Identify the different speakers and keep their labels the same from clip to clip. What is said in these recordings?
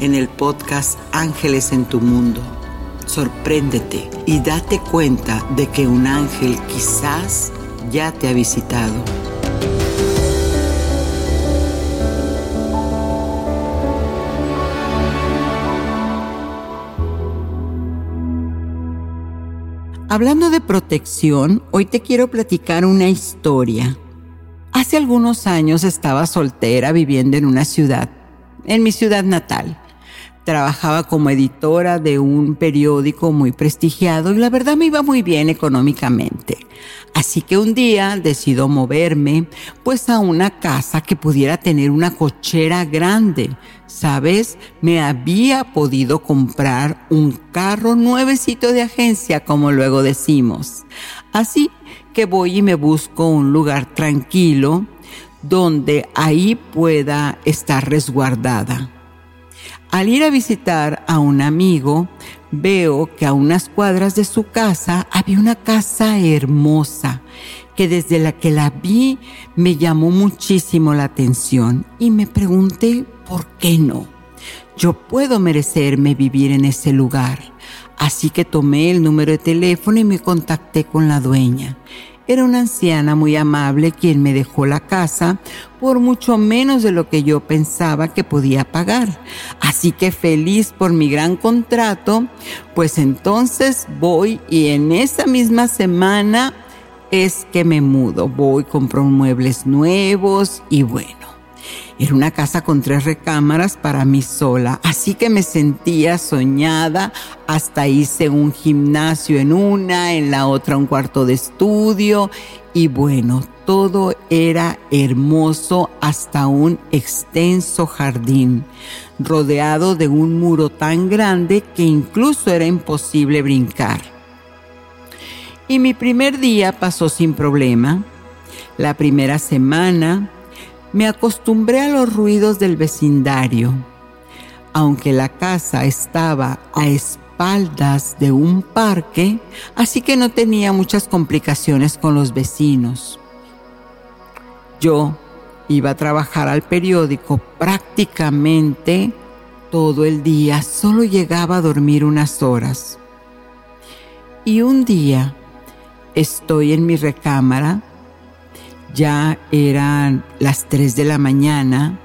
Speaker 1: en el podcast Ángeles en tu Mundo. Sorpréndete y date cuenta de que un ángel quizás ya te ha visitado. Hablando de protección, hoy te quiero platicar una historia. Hace algunos años estaba soltera viviendo en una ciudad, en mi ciudad natal trabajaba como editora de un periódico muy prestigiado y la verdad me iba muy bien económicamente. Así que un día decido moverme pues a una casa que pudiera tener una cochera grande. ¿Sabes? Me había podido comprar un carro nuevecito de agencia, como luego decimos. Así que voy y me busco un lugar tranquilo donde ahí pueda estar resguardada. Al ir a visitar a un amigo, veo que a unas cuadras de su casa había una casa hermosa que desde la que la vi me llamó muchísimo la atención y me pregunté por qué no. Yo puedo merecerme vivir en ese lugar. Así que tomé el número de teléfono y me contacté con la dueña. Era una anciana muy amable quien me dejó la casa por mucho menos de lo que yo pensaba que podía pagar. Así que feliz por mi gran contrato, pues entonces voy y en esa misma semana es que me mudo. Voy, compro muebles nuevos y bueno. Era una casa con tres recámaras para mí sola, así que me sentía soñada. Hasta hice un gimnasio en una, en la otra un cuarto de estudio y bueno, todo era hermoso hasta un extenso jardín, rodeado de un muro tan grande que incluso era imposible brincar. Y mi primer día pasó sin problema. La primera semana me acostumbré a los ruidos del vecindario. Aunque la casa estaba a espaldas de un parque, así que no tenía muchas complicaciones con los vecinos. Yo iba a trabajar al periódico prácticamente todo el día, solo llegaba a dormir unas horas. Y un día estoy en mi recámara ya eran las 3 de la mañana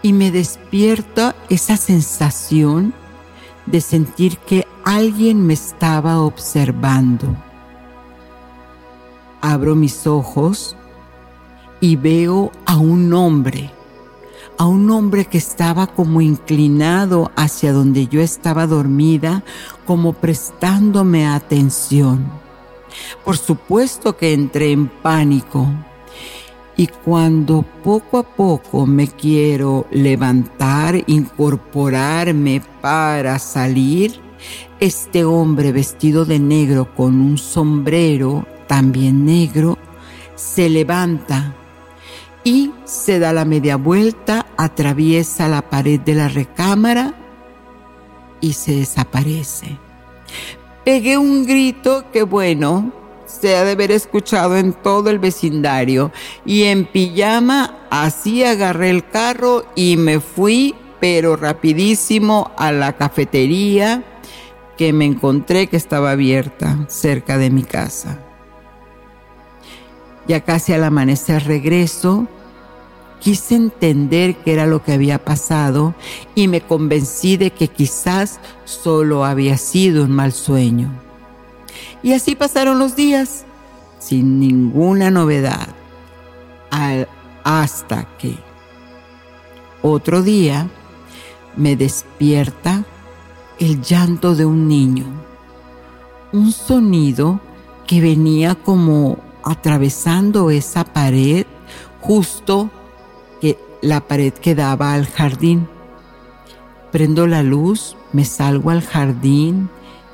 Speaker 1: y me despierta esa sensación de sentir que alguien me estaba observando. Abro mis ojos y veo a un hombre, a un hombre que estaba como inclinado hacia donde yo estaba dormida, como prestándome atención. Por supuesto que entré en pánico y cuando poco a poco me quiero levantar, incorporarme para salir, este hombre vestido de negro con un sombrero también negro se levanta y se da la media vuelta, atraviesa la pared de la recámara y se desaparece. Pegué un grito que bueno, se ha de haber escuchado en todo el vecindario. Y en pijama así agarré el carro y me fui, pero rapidísimo, a la cafetería que me encontré que estaba abierta cerca de mi casa. Ya casi al amanecer regreso, quise entender qué era lo que había pasado y me convencí de que quizás solo había sido un mal sueño. Y así pasaron los días, sin ninguna novedad, hasta que otro día me despierta el llanto de un niño, un sonido que venía como atravesando esa pared justo que la pared que daba al jardín. Prendo la luz, me salgo al jardín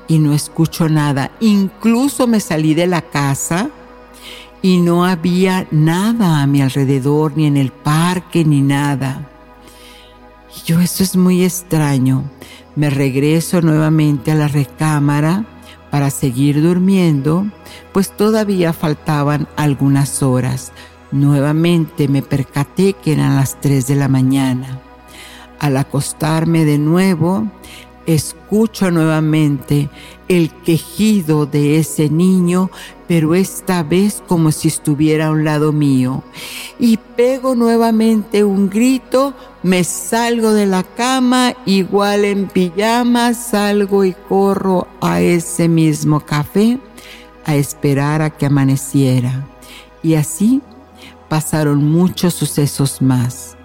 Speaker 1: y no escucho nada. Incluso me salí de la casa y no había nada a mi alrededor, ni en el parque, ni nada. Y yo, eso es muy extraño. Me regreso nuevamente a la recámara para seguir durmiendo, pues todavía faltaban algunas horas. Nuevamente me percaté que eran las 3 de la mañana. Al acostarme de nuevo, escucho nuevamente el quejido de ese niño, pero esta vez como si estuviera a un lado mío. Y pego nuevamente un grito, me salgo de la cama, igual en pijama, salgo y corro a ese mismo café a esperar a que amaneciera. Y así pasaron muchos sucesos más.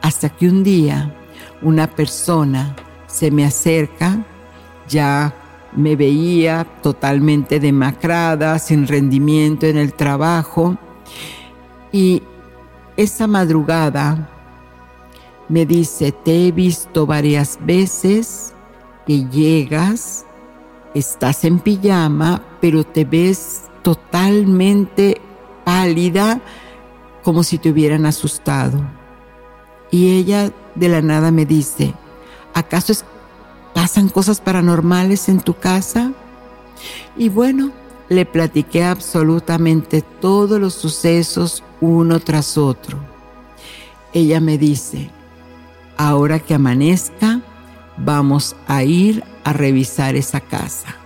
Speaker 1: Hasta que un día una persona se me acerca, ya me veía totalmente demacrada, sin rendimiento en el trabajo. Y esa madrugada me dice, te he visto varias veces que llegas, estás en pijama, pero te ves totalmente pálida, como si te hubieran asustado. Y ella de la nada me dice, ¿acaso ¿Pasan cosas paranormales en tu casa? Y bueno, le platiqué absolutamente todos los sucesos uno tras otro. Ella me dice, ahora que amanezca, vamos a ir a revisar esa casa.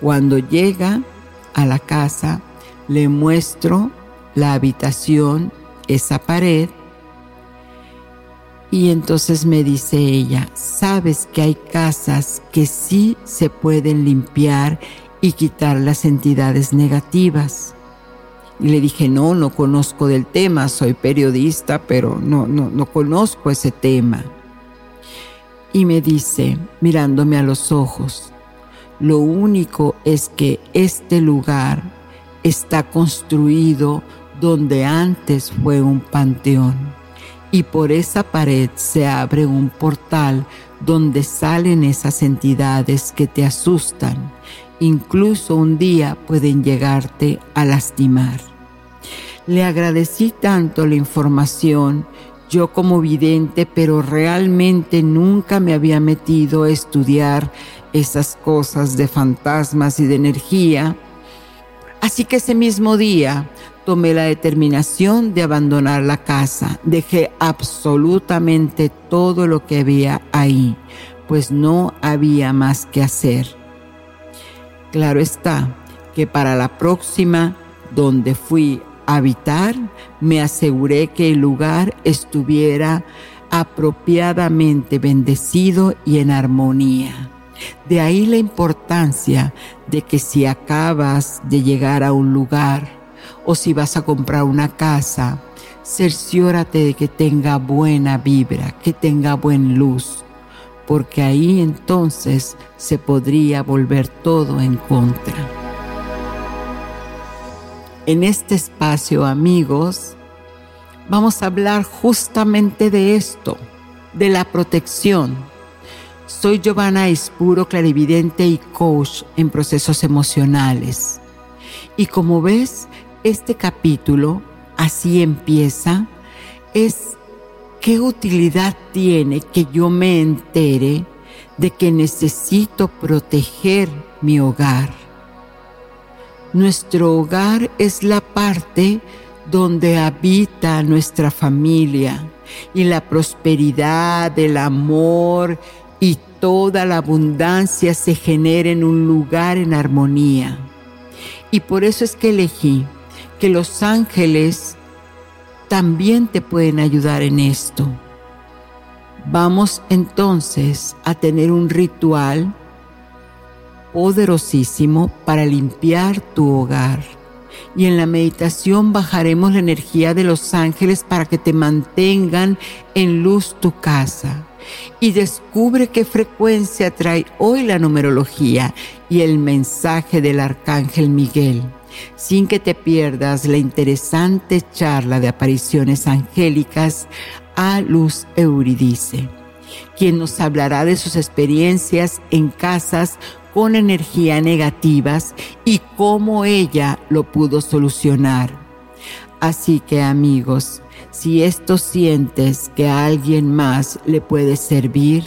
Speaker 1: Cuando llega a la casa, le muestro la habitación, esa pared, y entonces me dice ella, sabes que hay casas que sí se pueden limpiar y quitar las entidades negativas. Y le dije, no, no conozco del tema, soy periodista, pero no, no, no conozco ese tema. Y me dice, mirándome a los ojos, lo único es que este lugar está construido donde antes fue un panteón y por esa pared se abre un portal donde salen esas entidades que te asustan. Incluso un día pueden llegarte a lastimar. Le agradecí tanto la información, yo como vidente, pero realmente nunca me había metido a estudiar esas cosas de fantasmas y de energía. Así que ese mismo día tomé la determinación de abandonar la casa. Dejé absolutamente todo lo que había ahí, pues no había más que hacer. Claro está que para la próxima, donde fui a habitar, me aseguré que el lugar estuviera apropiadamente bendecido y en armonía. De ahí la importancia de que si acabas de llegar a un lugar, o si vas a comprar una casa, cerciórate de que tenga buena vibra, que tenga buena luz, porque ahí entonces se podría volver todo en contra. En este espacio, amigos, vamos a hablar justamente de esto, de la protección. Soy Giovanna Ispuro, clarividente y coach en procesos emocionales. Y como ves, este capítulo, así empieza, es qué utilidad tiene que yo me entere de que necesito proteger mi hogar. Nuestro hogar es la parte donde habita nuestra familia y la prosperidad, el amor y toda la abundancia se genera en un lugar en armonía. Y por eso es que elegí que los ángeles también te pueden ayudar en esto. Vamos entonces a tener un ritual poderosísimo para limpiar tu hogar. Y en la meditación bajaremos la energía de los ángeles para que te mantengan en luz tu casa. Y descubre qué frecuencia trae hoy la numerología y el mensaje del arcángel Miguel sin que te pierdas la interesante charla de apariciones angélicas a Luz Euridice, quien nos hablará de sus experiencias en casas con energía negativas y cómo ella lo pudo solucionar. Así que amigos, si esto sientes que a alguien más le puede servir,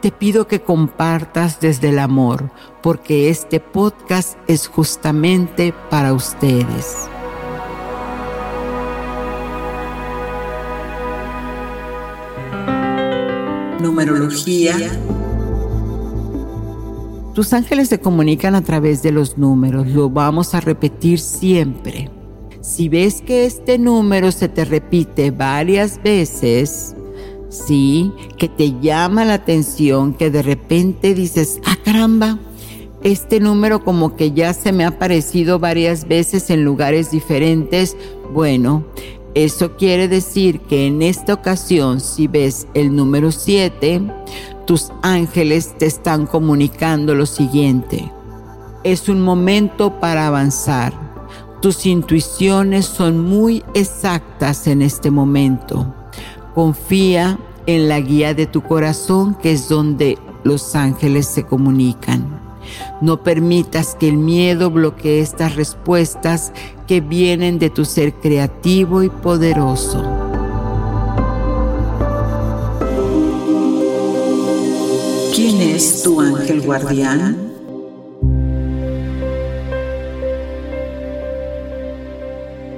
Speaker 1: te pido que compartas desde el amor, porque este podcast es justamente para ustedes. Numerología. Tus ángeles se comunican a través de los números, lo vamos a repetir siempre. Si ves que este número se te repite varias veces, sí, que te llama la atención, que de repente dices, ah caramba, este número como que ya se me ha aparecido varias veces en lugares diferentes, bueno, eso quiere decir que en esta ocasión, si ves el número 7, tus ángeles te están comunicando lo siguiente. Es un momento para avanzar. Tus intuiciones son muy exactas en este momento. Confía en la guía de tu corazón, que es donde los ángeles se comunican. No permitas que el miedo bloquee estas respuestas que vienen de tu ser creativo y poderoso. ¿Quién es tu ángel guardián?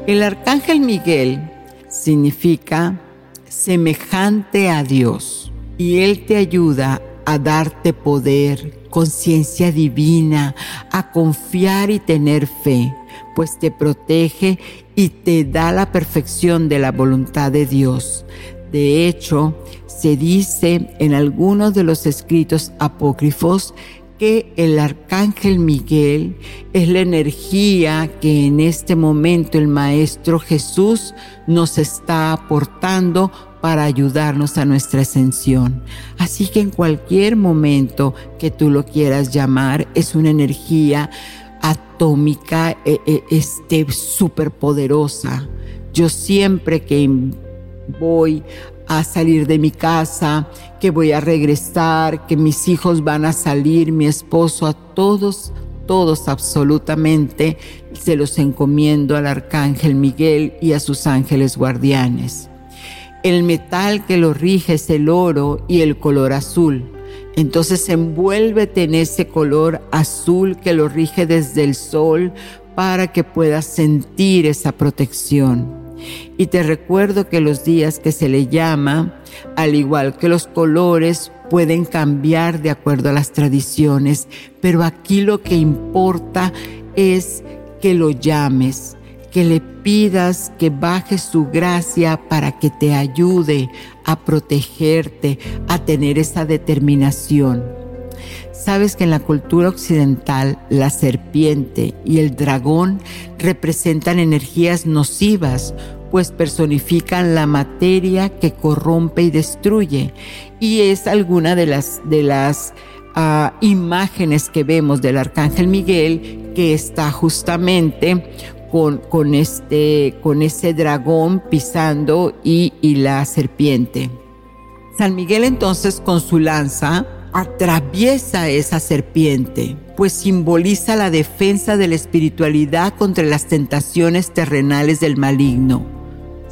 Speaker 1: El arcángel Miguel significa semejante a Dios y Él te ayuda a darte poder, conciencia divina, a confiar y tener fe, pues te protege y te da la perfección de la voluntad de Dios. De hecho, se dice en algunos de los escritos apócrifos que el arcángel Miguel es la energía que en este momento el Maestro Jesús nos está aportando para ayudarnos a nuestra ascensión. Así que en cualquier momento que tú lo quieras llamar, es una energía atómica, eh, eh, este, súper poderosa. Yo siempre que voy a salir de mi casa, que voy a regresar, que mis hijos van a salir, mi esposo, a todos, todos absolutamente, se los encomiendo al arcángel Miguel y a sus ángeles guardianes. El metal que lo rige es el oro y el color azul. Entonces envuélvete en ese color azul que lo rige desde el sol para que puedas sentir esa protección. Y te recuerdo que los días que se le llama, al igual que los colores, pueden cambiar de acuerdo a las tradiciones, pero aquí lo que importa es que lo llames, que le pidas que baje su gracia para que te ayude a protegerte, a tener esa determinación. Sabes que en la cultura occidental la serpiente y el dragón representan energías nocivas, pues personifican la materia que corrompe y destruye. Y es alguna de las, de las ah, imágenes que vemos del arcángel Miguel que está justamente con, con, este, con ese dragón pisando y, y la serpiente. San Miguel entonces con su lanza atraviesa esa serpiente, pues simboliza la defensa de la espiritualidad contra las tentaciones terrenales del maligno.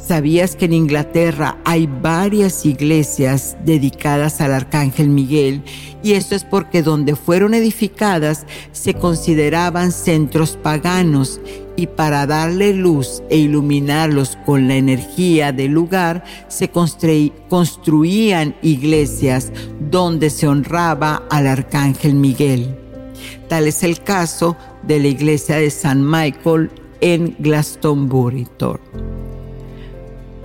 Speaker 1: ¿Sabías que en Inglaterra hay varias iglesias dedicadas al Arcángel Miguel? Y esto es porque donde fueron edificadas se consideraban centros paganos y para darle luz e iluminarlos con la energía del lugar se construían iglesias donde se honraba al Arcángel Miguel. Tal es el caso de la iglesia de San Michael en Glastonbury.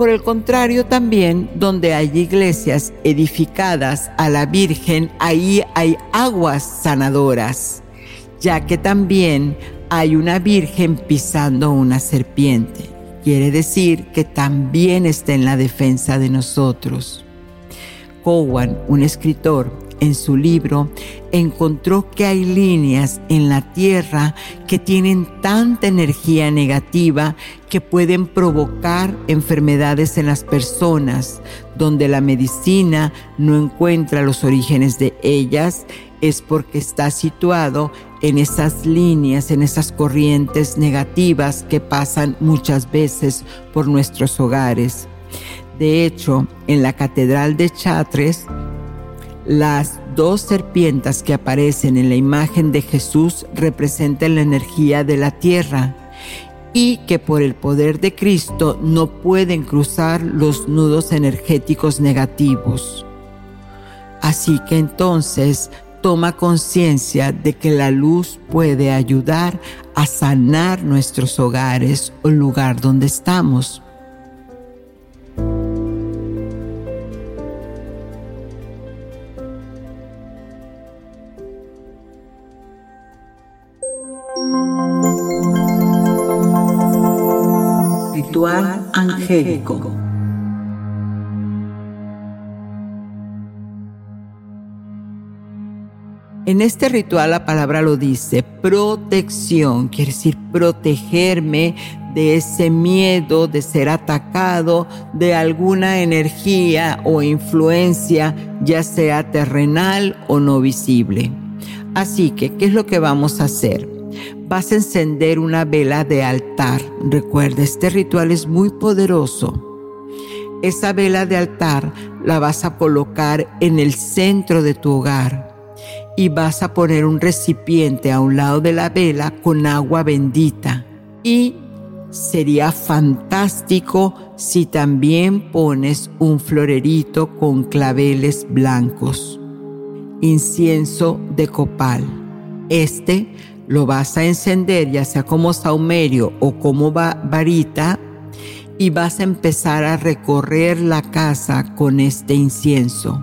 Speaker 1: Por el contrario, también donde hay iglesias edificadas a la Virgen, ahí hay aguas sanadoras, ya que también hay una Virgen pisando una serpiente. Quiere decir que también está en la defensa de nosotros. Cowan, un escritor, en su libro, encontró que hay líneas en la Tierra que tienen tanta energía negativa que pueden provocar enfermedades en las personas, donde la medicina no encuentra los orígenes de ellas, es porque está situado en esas líneas, en esas corrientes negativas que pasan muchas veces por nuestros hogares. De hecho, en la Catedral de Chartres, las dos serpientes que aparecen en la imagen de Jesús representan la energía de la tierra y que por el poder de Cristo no pueden cruzar los nudos energéticos negativos. Así que entonces toma conciencia de que la luz puede ayudar a sanar nuestros hogares o el lugar donde estamos. En este ritual la palabra lo dice, protección, quiere decir protegerme de ese miedo de ser atacado, de alguna energía o influencia, ya sea terrenal o no visible. Así que, ¿qué es lo que vamos a hacer? Vas a encender una vela de altar. Recuerda, este ritual es muy poderoso. Esa vela de altar la vas a colocar en el centro de tu hogar y vas a poner un recipiente a un lado de la vela con agua bendita. Y sería fantástico si también pones un florerito con claveles blancos. Incienso de copal. Este lo vas a encender ya sea como saumerio o como varita y vas a empezar a recorrer la casa con este incienso.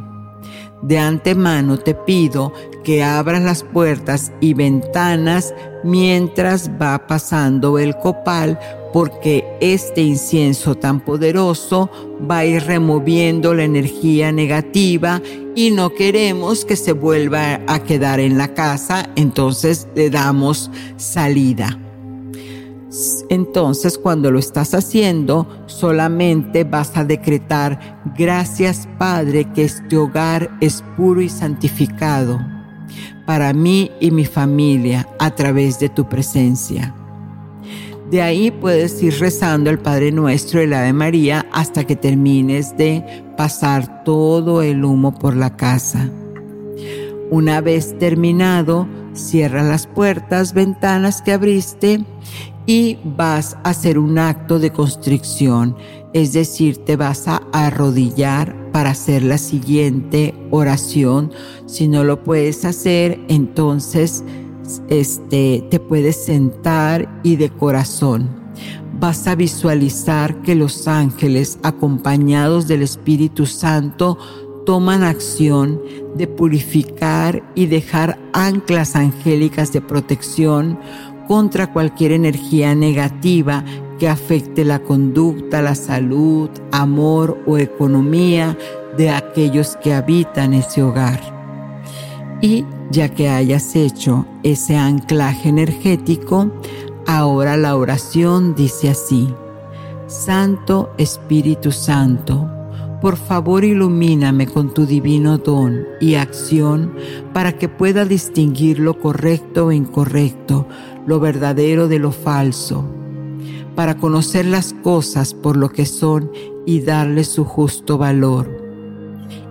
Speaker 1: De antemano te pido que abras las puertas y ventanas mientras va pasando el copal porque este incienso tan poderoso va a ir removiendo la energía negativa y no queremos que se vuelva a quedar en la casa, entonces le damos salida. Entonces cuando lo estás haciendo, solamente vas a decretar, gracias Padre que este hogar es puro y santificado para mí y mi familia a través de tu presencia. De ahí puedes ir rezando el Padre Nuestro la Ave María hasta que termines de pasar todo el humo por la casa. Una vez terminado, cierra las puertas, ventanas que abriste y vas a hacer un acto de constricción, es decir, te vas a arrodillar para hacer la siguiente oración. Si no lo puedes hacer, entonces este, te puedes sentar y de corazón vas a visualizar que los ángeles, acompañados del Espíritu Santo, toman acción de purificar y dejar anclas angélicas de protección contra cualquier energía negativa que afecte la conducta, la salud, amor o economía de aquellos que habitan ese hogar. Y ya que hayas hecho ese anclaje energético, ahora la oración dice así, Santo Espíritu Santo, por favor ilumíname con tu divino don y acción para que pueda distinguir lo correcto e incorrecto, lo verdadero de lo falso para conocer las cosas por lo que son y darles su justo valor.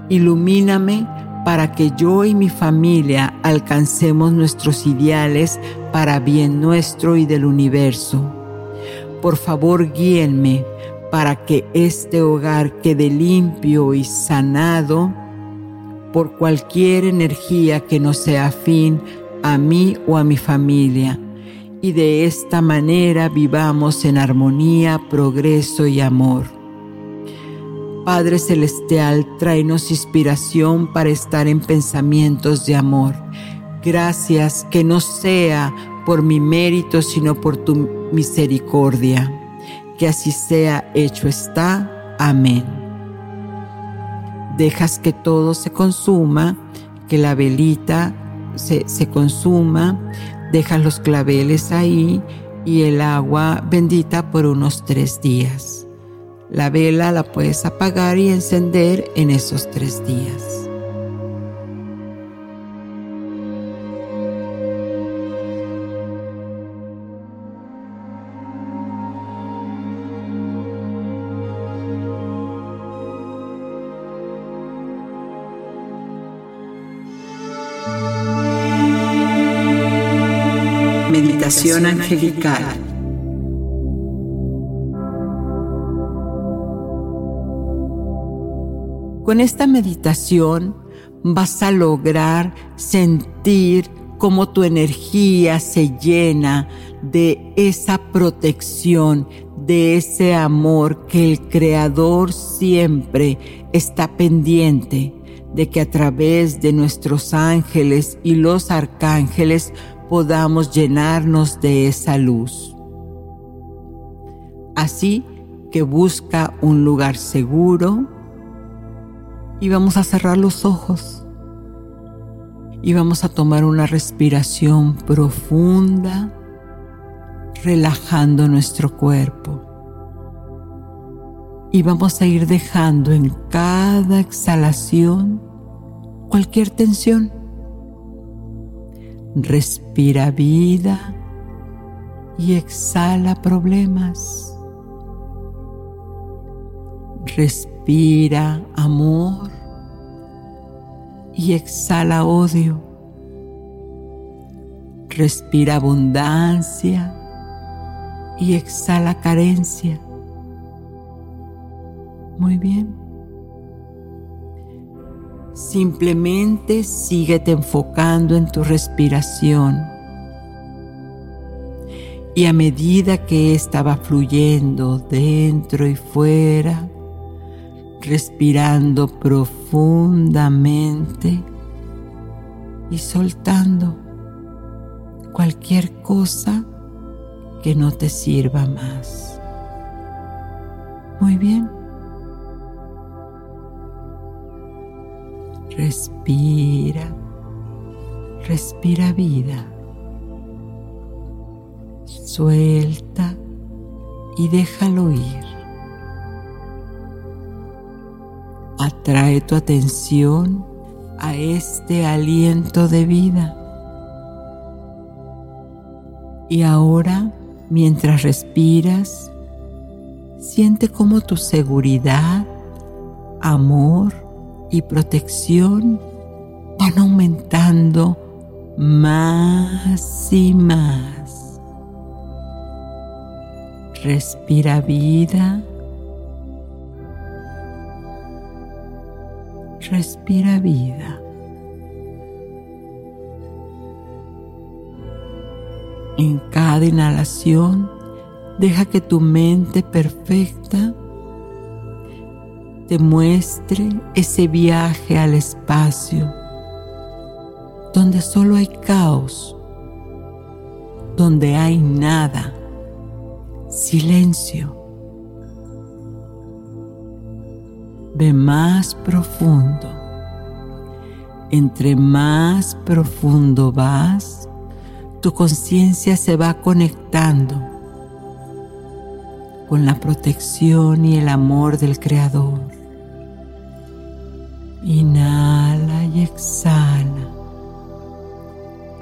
Speaker 1: Ilumíname para que yo y mi familia alcancemos nuestros ideales para bien nuestro y del universo. Por favor, guíenme para que este hogar quede limpio y sanado por cualquier energía que no sea afín a mí o a mi familia. Y de esta manera vivamos en armonía, progreso y amor. Padre Celestial, tráenos inspiración para estar en pensamientos de amor. Gracias que no sea por mi mérito, sino por tu misericordia. Que así sea hecho está. Amén. Dejas que todo se consuma, que la velita se, se consuma, dejas los claveles ahí y el agua bendita por unos tres días. La vela la puedes apagar y encender en esos tres días. Meditación angelical Con esta meditación vas a lograr sentir cómo tu energía se llena de esa protección, de ese amor que el Creador siempre está pendiente de que a través de nuestros ángeles y los arcángeles podamos llenarnos de esa luz. Así que busca un lugar seguro, y vamos a cerrar los ojos y vamos a tomar una respiración profunda, relajando nuestro cuerpo. Y vamos a ir dejando en cada exhalación cualquier tensión. Respira vida y exhala problemas. Respira amor y exhala odio. Respira abundancia y exhala carencia. Muy bien. Simplemente síguete enfocando en tu respiración. Y a medida que estaba fluyendo dentro y fuera, respirando profundamente y soltando cualquier cosa que no te sirva más. Muy bien. Respira, respira vida. Suelta y déjalo ir. Atrae tu atención a este aliento de vida. Y ahora, mientras respiras, siente cómo tu seguridad, amor y protección van aumentando más y más. Respira vida respira vida. En cada inhalación, deja que tu mente perfecta te muestre ese viaje al espacio, donde solo hay caos, donde hay nada, silencio. Ve más profundo. Entre más profundo vas, tu conciencia se va conectando con la protección y el amor del Creador. Inhala y exhala.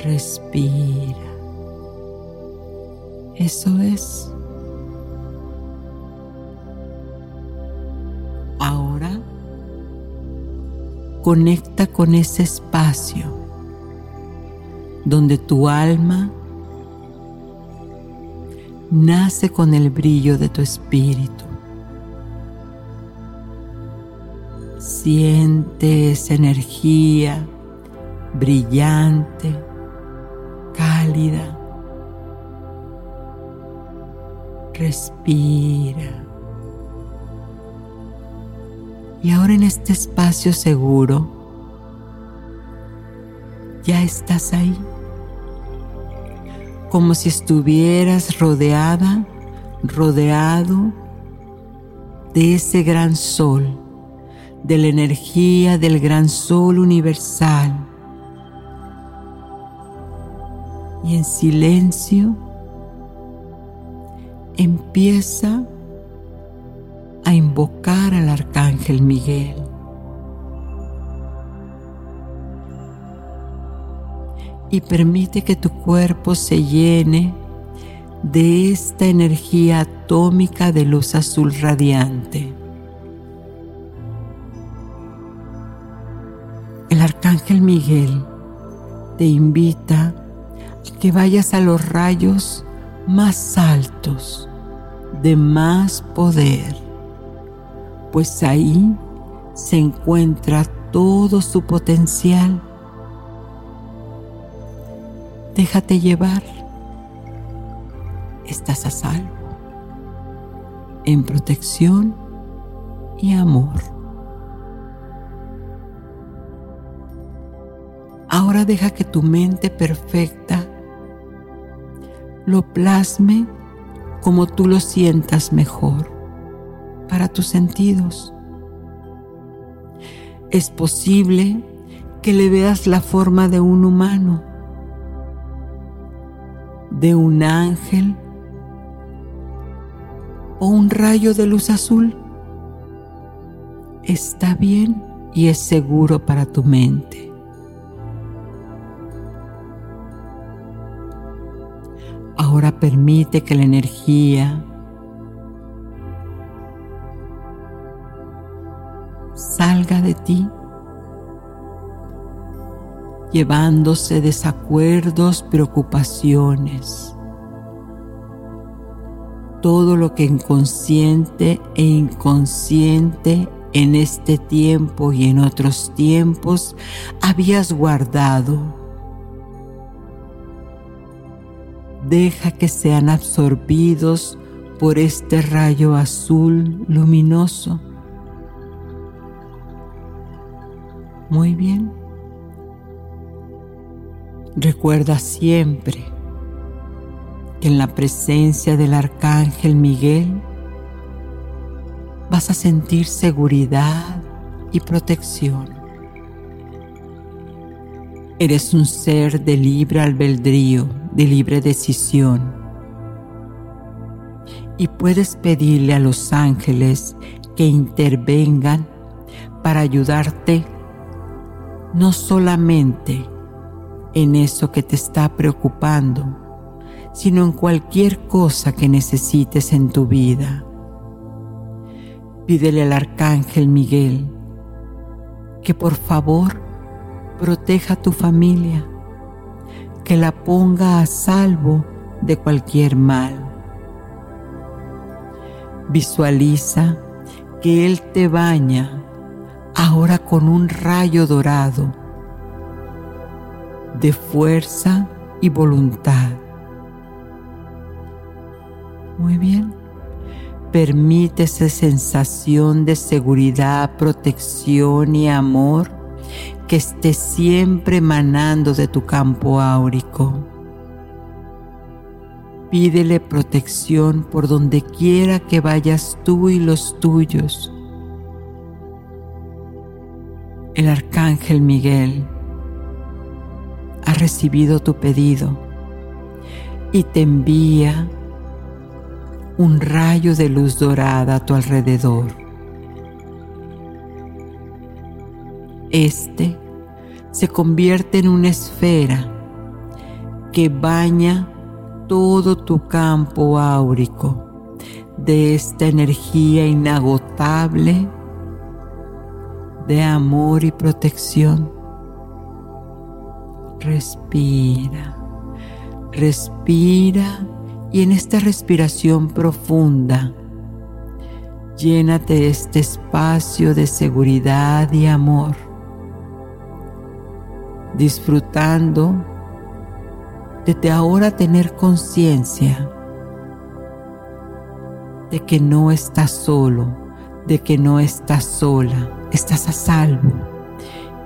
Speaker 1: Respira. Eso es. Conecta con ese espacio donde tu alma nace con el brillo de tu espíritu. Siente esa energía brillante, cálida. Respira. Y ahora en este espacio seguro, ya estás ahí como si estuvieras rodeada, rodeado de ese gran sol, de la energía del gran sol universal. Y en silencio empieza a invocar al arcángel Miguel. y permite que tu cuerpo se llene de esta energía atómica de luz azul radiante. El arcángel Miguel te invita a que vayas a los rayos más altos, de más poder, pues ahí se encuentra todo su potencial Déjate llevar. Estás a salvo, en protección y amor. Ahora deja que tu mente perfecta lo plasme como tú lo sientas mejor para tus sentidos. Es posible que le veas la forma de un humano de un ángel o un rayo de luz azul. Está bien y es seguro para tu mente. Ahora permite que la energía salga de ti llevándose desacuerdos, preocupaciones. Todo lo que inconsciente e inconsciente en este tiempo y en otros tiempos habías guardado. Deja que sean absorbidos por este rayo azul luminoso. Muy bien. Recuerda siempre que en la presencia del Arcángel Miguel vas a sentir seguridad y protección. Eres un ser de libre albedrío, de libre decisión. Y puedes pedirle a los ángeles que intervengan para ayudarte no solamente en eso que te está preocupando, sino en cualquier cosa que necesites en tu vida. Pídele al arcángel Miguel que por favor proteja a tu familia, que la ponga a salvo de cualquier mal. Visualiza que Él te baña ahora con un rayo dorado de fuerza y voluntad. Muy bien. Permite esa sensación de seguridad, protección y amor que esté siempre emanando de tu campo áurico. Pídele protección por donde quiera que vayas tú y los tuyos. El arcángel Miguel ha recibido tu pedido y te envía un rayo de luz dorada a tu alrededor. Este se convierte en una esfera que baña todo tu campo áurico de esta energía inagotable de amor y protección. Respira, respira y en esta respiración profunda, llénate este espacio de seguridad y amor, disfrutando de ahora tener conciencia de que no estás solo, de que no estás sola, estás a salvo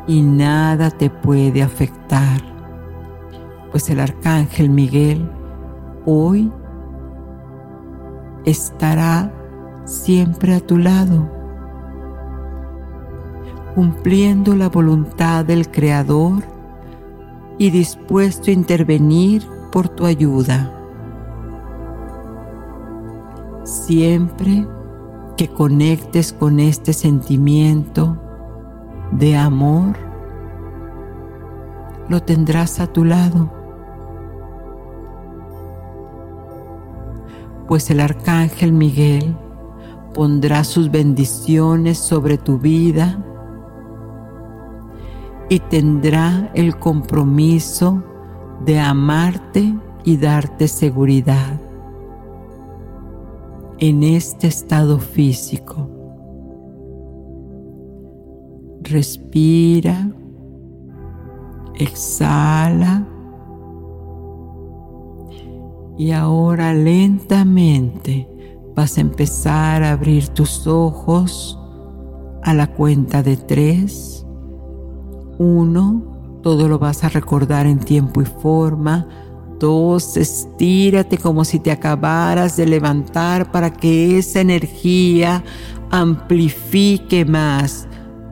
Speaker 1: y nada te puede afectar, pues el arcángel Miguel hoy estará siempre a tu lado, cumpliendo la voluntad del Creador y dispuesto a intervenir por tu ayuda. Siempre que conectes con este sentimiento de amor, lo tendrás a tu lado. Pues el arcángel Miguel pondrá sus bendiciones sobre tu vida y tendrá el compromiso de amarte y darte seguridad en este estado físico. Respira, exhala y ahora lentamente vas a empezar a abrir tus ojos a la cuenta de tres uno, todo lo vas a recordar en tiempo y forma. Dos, estírate como si te acabaras de levantar para que esa energía amplifique más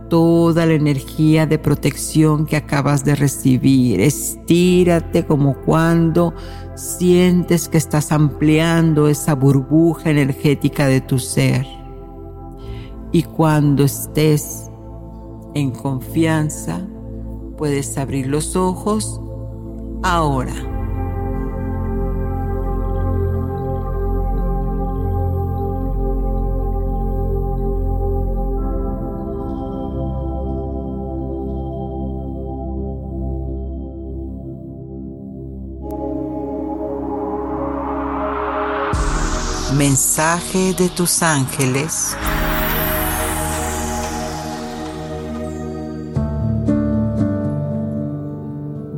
Speaker 1: toda la energía de protección que acabas de recibir. Estírate como cuando sientes que estás ampliando esa burbuja energética de tu ser. Y cuando estés en confianza, Puedes abrir los ojos ahora. Mensaje de tus ángeles.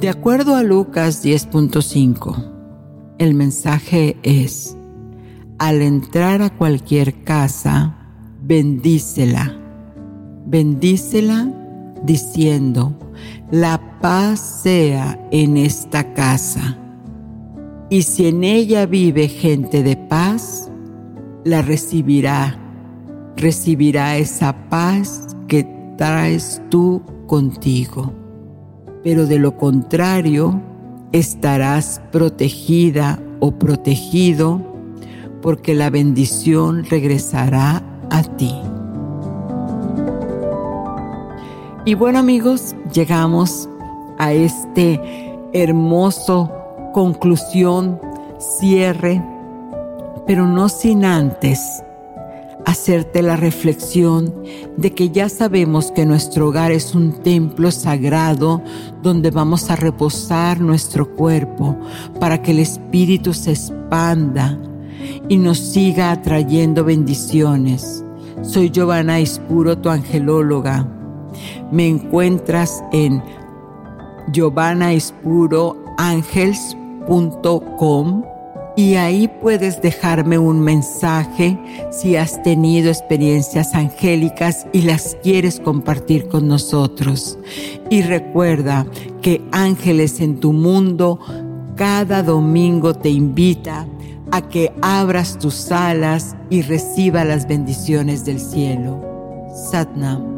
Speaker 1: De acuerdo a Lucas 10.5, el mensaje es, al entrar a cualquier casa, bendícela. Bendícela diciendo, la paz sea en esta casa. Y si en ella vive gente de paz, la recibirá. Recibirá esa paz que traes tú contigo pero de lo contrario estarás protegida o protegido porque la bendición regresará a ti. Y bueno amigos, llegamos a este hermoso conclusión, cierre, pero no sin antes hacerte la reflexión de que ya sabemos que nuestro hogar es un templo sagrado donde vamos a reposar nuestro cuerpo para que el espíritu se expanda y nos siga atrayendo bendiciones. Soy Giovanna Ispuro, tu angelóloga. Me encuentras en giovannaispuroangels.com y ahí puedes dejarme un mensaje si has tenido experiencias angélicas y las quieres compartir con nosotros. Y recuerda que Ángeles en tu mundo cada domingo te invita a que abras tus alas y reciba las bendiciones del cielo. Satnam.